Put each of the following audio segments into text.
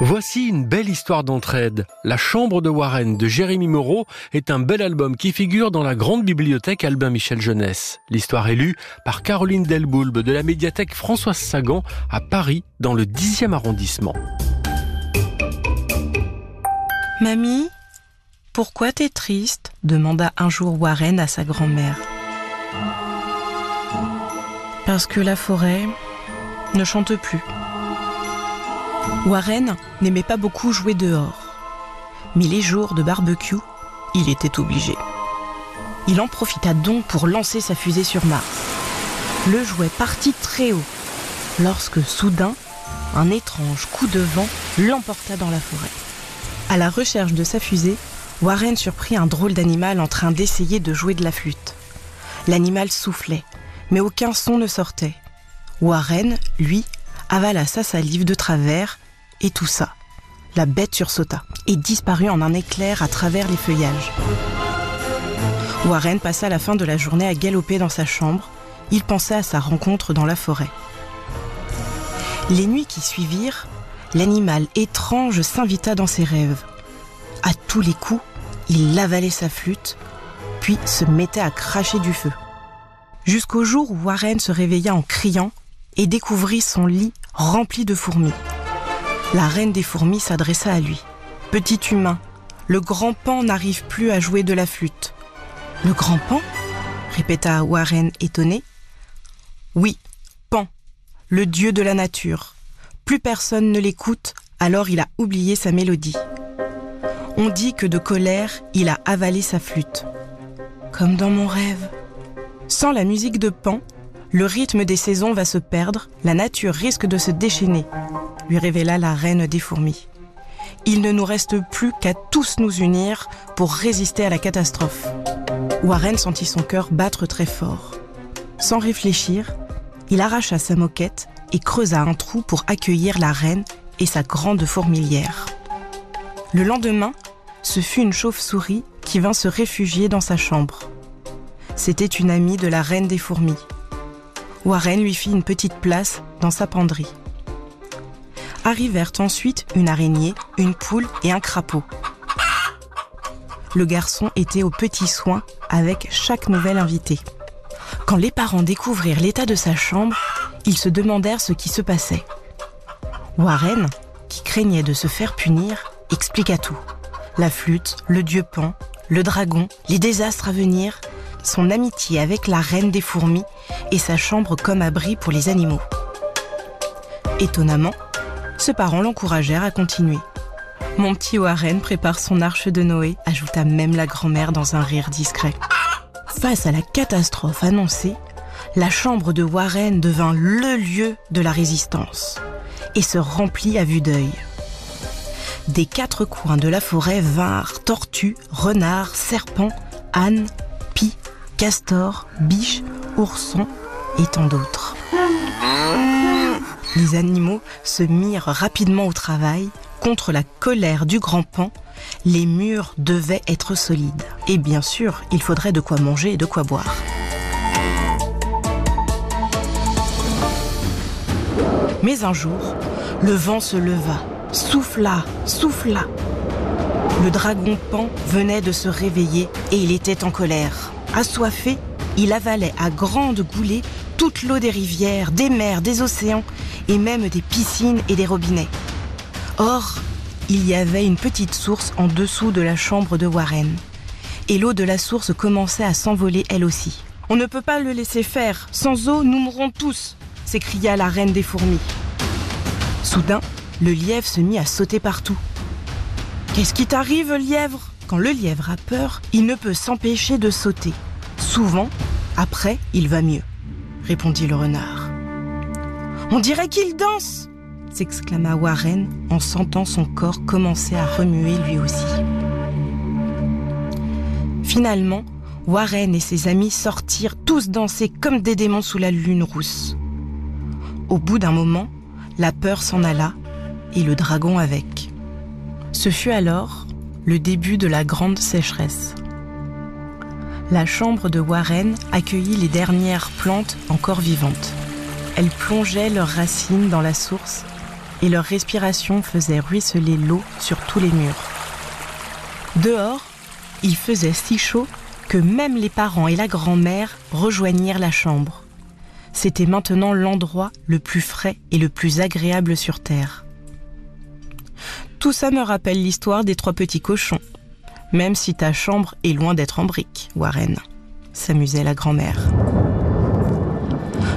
Voici une belle histoire d'entraide. La chambre de Warren de Jérémy Moreau est un bel album qui figure dans la grande bibliothèque Albin Michel Jeunesse. L'histoire est lue par Caroline Delboulbe de la médiathèque Françoise Sagan à Paris dans le 10e arrondissement. Mamie, pourquoi t'es triste? demanda un jour Warren à sa grand-mère. Parce que la forêt ne chante plus. Warren n'aimait pas beaucoup jouer dehors. Mais les jours de barbecue, il était obligé. Il en profita donc pour lancer sa fusée sur Mars. Le jouet partit très haut, lorsque soudain, un étrange coup de vent l'emporta dans la forêt. À la recherche de sa fusée, Warren surprit un drôle d'animal en train d'essayer de jouer de la flûte. L'animal soufflait, mais aucun son ne sortait. Warren, lui, avala sa salive de travers et tout ça. La bête sursauta et disparut en un éclair à travers les feuillages. Warren passa la fin de la journée à galoper dans sa chambre. Il pensait à sa rencontre dans la forêt. Les nuits qui suivirent, l'animal étrange s'invita dans ses rêves. À tous les coups, il avalait sa flûte, puis se mettait à cracher du feu. Jusqu'au jour où Warren se réveilla en criant et découvrit son lit rempli de fourmis. La reine des fourmis s'adressa à lui. Petit humain, le grand pan n'arrive plus à jouer de la flûte. Le grand pan? répéta Warren étonné. Oui, Pan, le dieu de la nature. Plus personne ne l'écoute, alors il a oublié sa mélodie. On dit que de colère, il a avalé sa flûte. Comme dans mon rêve. Sans la musique de Pan, le rythme des saisons va se perdre, la nature risque de se déchaîner, lui révéla la reine des fourmis. Il ne nous reste plus qu'à tous nous unir pour résister à la catastrophe. Warren sentit son cœur battre très fort. Sans réfléchir, il arracha sa moquette et creusa un trou pour accueillir la reine et sa grande fourmilière. Le lendemain, ce fut une chauve-souris qui vint se réfugier dans sa chambre. C'était une amie de la reine des fourmis. Warren lui fit une petite place dans sa penderie. Arrivèrent ensuite une araignée, une poule et un crapaud. Le garçon était aux petits soins avec chaque nouvelle invitée. Quand les parents découvrirent l'état de sa chambre, ils se demandèrent ce qui se passait. Warren, qui craignait de se faire punir, expliqua tout. La flûte, le dieu Pan, le dragon, les désastres à venir, son amitié avec la reine des fourmis et sa chambre comme abri pour les animaux. Étonnamment, ses parents l'encouragèrent à continuer. Mon petit Warren prépare son arche de Noé, ajouta même la grand-mère dans un rire discret. Face à la catastrophe annoncée, la chambre de Warren devint le lieu de la résistance et se remplit à vue d'œil. Des quatre coins de la forêt vinrent tortues, renards, serpents, ânes, pies, castors, biches, oursons et tant d'autres. Les animaux se mirent rapidement au travail. Contre la colère du grand pan, les murs devaient être solides. Et bien sûr, il faudrait de quoi manger et de quoi boire. Mais un jour, le vent se leva, souffla, souffla. Le dragon pan venait de se réveiller et il était en colère. Assoiffé, il avalait à grandes goulées toute l'eau des rivières, des mers, des océans et même des piscines et des robinets. Or, il y avait une petite source en dessous de la chambre de Warren. Et l'eau de la source commençait à s'envoler elle aussi. On ne peut pas le laisser faire. Sans eau, nous mourrons tous, s'écria la reine des fourmis. Soudain, le lièvre se mit à sauter partout. Qu'est-ce qui t'arrive, lièvre? Quand le lièvre a peur, il ne peut s'empêcher de sauter. Souvent, après, il va mieux, répondit le renard. On dirait qu'il danse s'exclama Warren en sentant son corps commencer à remuer lui aussi. Finalement, Warren et ses amis sortirent tous danser comme des démons sous la lune rousse. Au bout d'un moment, la peur s'en alla et le dragon avec. Ce fut alors le début de la grande sécheresse. La chambre de Warren accueillit les dernières plantes encore vivantes. Elles plongeaient leurs racines dans la source et leur respiration faisait ruisseler l'eau sur tous les murs. Dehors, il faisait si chaud que même les parents et la grand-mère rejoignirent la chambre. C'était maintenant l'endroit le plus frais et le plus agréable sur Terre. Tout ça me rappelle l'histoire des trois petits cochons. Même si ta chambre est loin d'être en briques, Warren, s'amusait la grand-mère.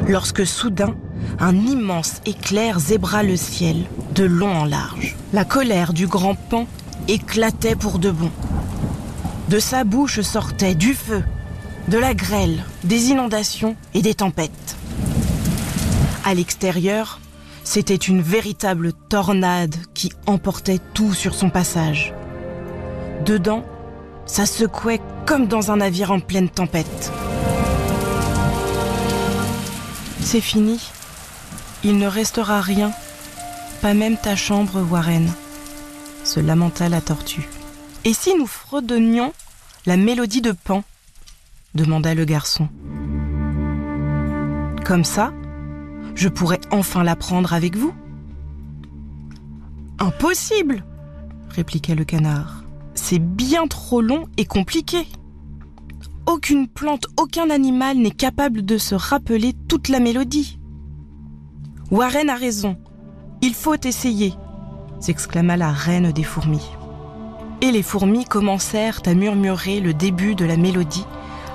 Lorsque soudain, un immense éclair zébra le ciel, de long en large. La colère du grand pan éclatait pour de bon. De sa bouche sortait du feu, de la grêle, des inondations et des tempêtes. À l'extérieur, c'était une véritable tornade qui emportait tout sur son passage. Dedans, ça secouait comme dans un navire en pleine tempête. C'est fini. Il ne restera rien, pas même ta chambre, Warren, se lamenta la tortue. Et si nous fredonnions la mélodie de Pan? demanda le garçon. Comme ça, je pourrais enfin l'apprendre avec vous. Impossible répliqua le canard. C'est bien trop long et compliqué. Aucune plante, aucun animal n'est capable de se rappeler toute la mélodie. Warren a raison. Il faut essayer, s'exclama la reine des fourmis. Et les fourmis commencèrent à murmurer le début de la mélodie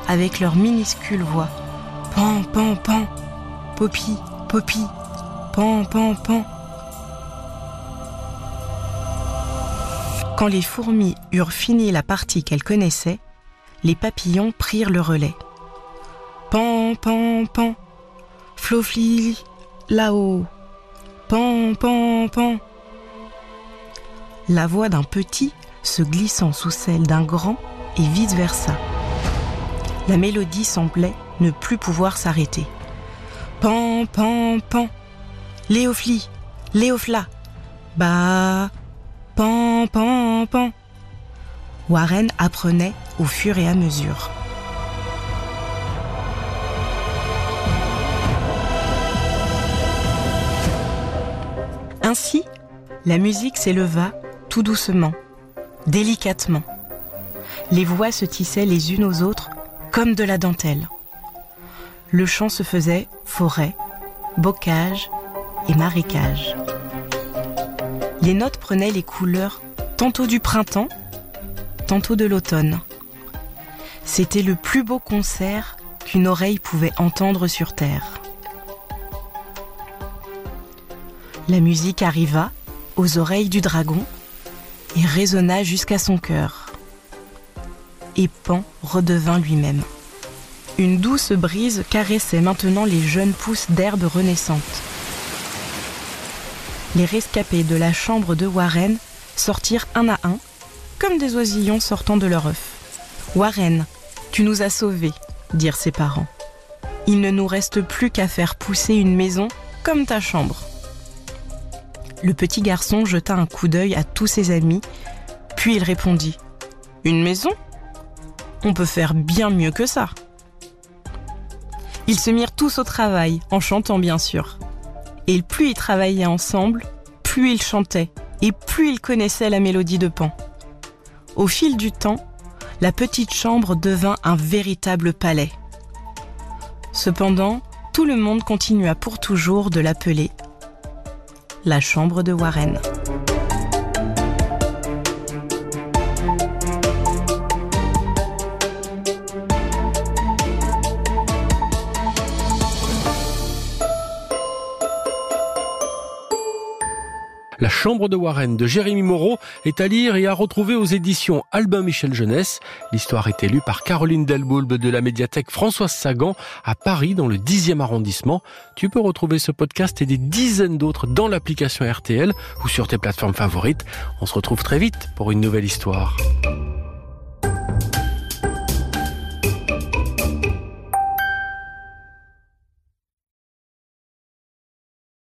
avec leur minuscule voix. Pan, pan, pan, poppy, poppy, pan, pan, pan. Quand les fourmis eurent fini la partie qu'elles connaissaient, les papillons prirent le relais. Pan, pan, pan, flofli, là-haut. Pan, pan, pan. La voix d'un petit se glissant sous celle d'un grand et vice-versa. La mélodie semblait ne plus pouvoir s'arrêter. Pan, pan, pan. Léofli, Léofla. Bah. Pan, pan, pan. Warren apprenait au fur et à mesure. Ainsi, la musique s'éleva tout doucement, délicatement. Les voix se tissaient les unes aux autres comme de la dentelle. Le chant se faisait forêt, bocage et marécage. Les notes prenaient les couleurs tantôt du printemps, tantôt de l'automne. C'était le plus beau concert qu'une oreille pouvait entendre sur Terre. La musique arriva aux oreilles du dragon et résonna jusqu'à son cœur. Et Pan redevint lui-même. Une douce brise caressait maintenant les jeunes pousses d'herbes renaissantes. Les rescapés de la chambre de Warren sortirent un à un, comme des oisillons sortant de leur œuf. Warren, tu nous as sauvés, dirent ses parents. Il ne nous reste plus qu'à faire pousser une maison comme ta chambre. Le petit garçon jeta un coup d'œil à tous ses amis, puis il répondit Une maison? On peut faire bien mieux que ça. Ils se mirent tous au travail, en chantant bien sûr. Et plus ils travaillaient ensemble, plus ils chantaient, et plus ils connaissaient la mélodie de Pan. Au fil du temps, la petite chambre devint un véritable palais. Cependant, tout le monde continua pour toujours de l'appeler la chambre de Warren. La chambre de Warren de Jérémy Moreau est à lire et à retrouver aux éditions Albin Michel Jeunesse. L'histoire est élue par Caroline Delboulbe de la médiathèque Françoise Sagan à Paris dans le 10e arrondissement. Tu peux retrouver ce podcast et des dizaines d'autres dans l'application RTL ou sur tes plateformes favorites. On se retrouve très vite pour une nouvelle histoire.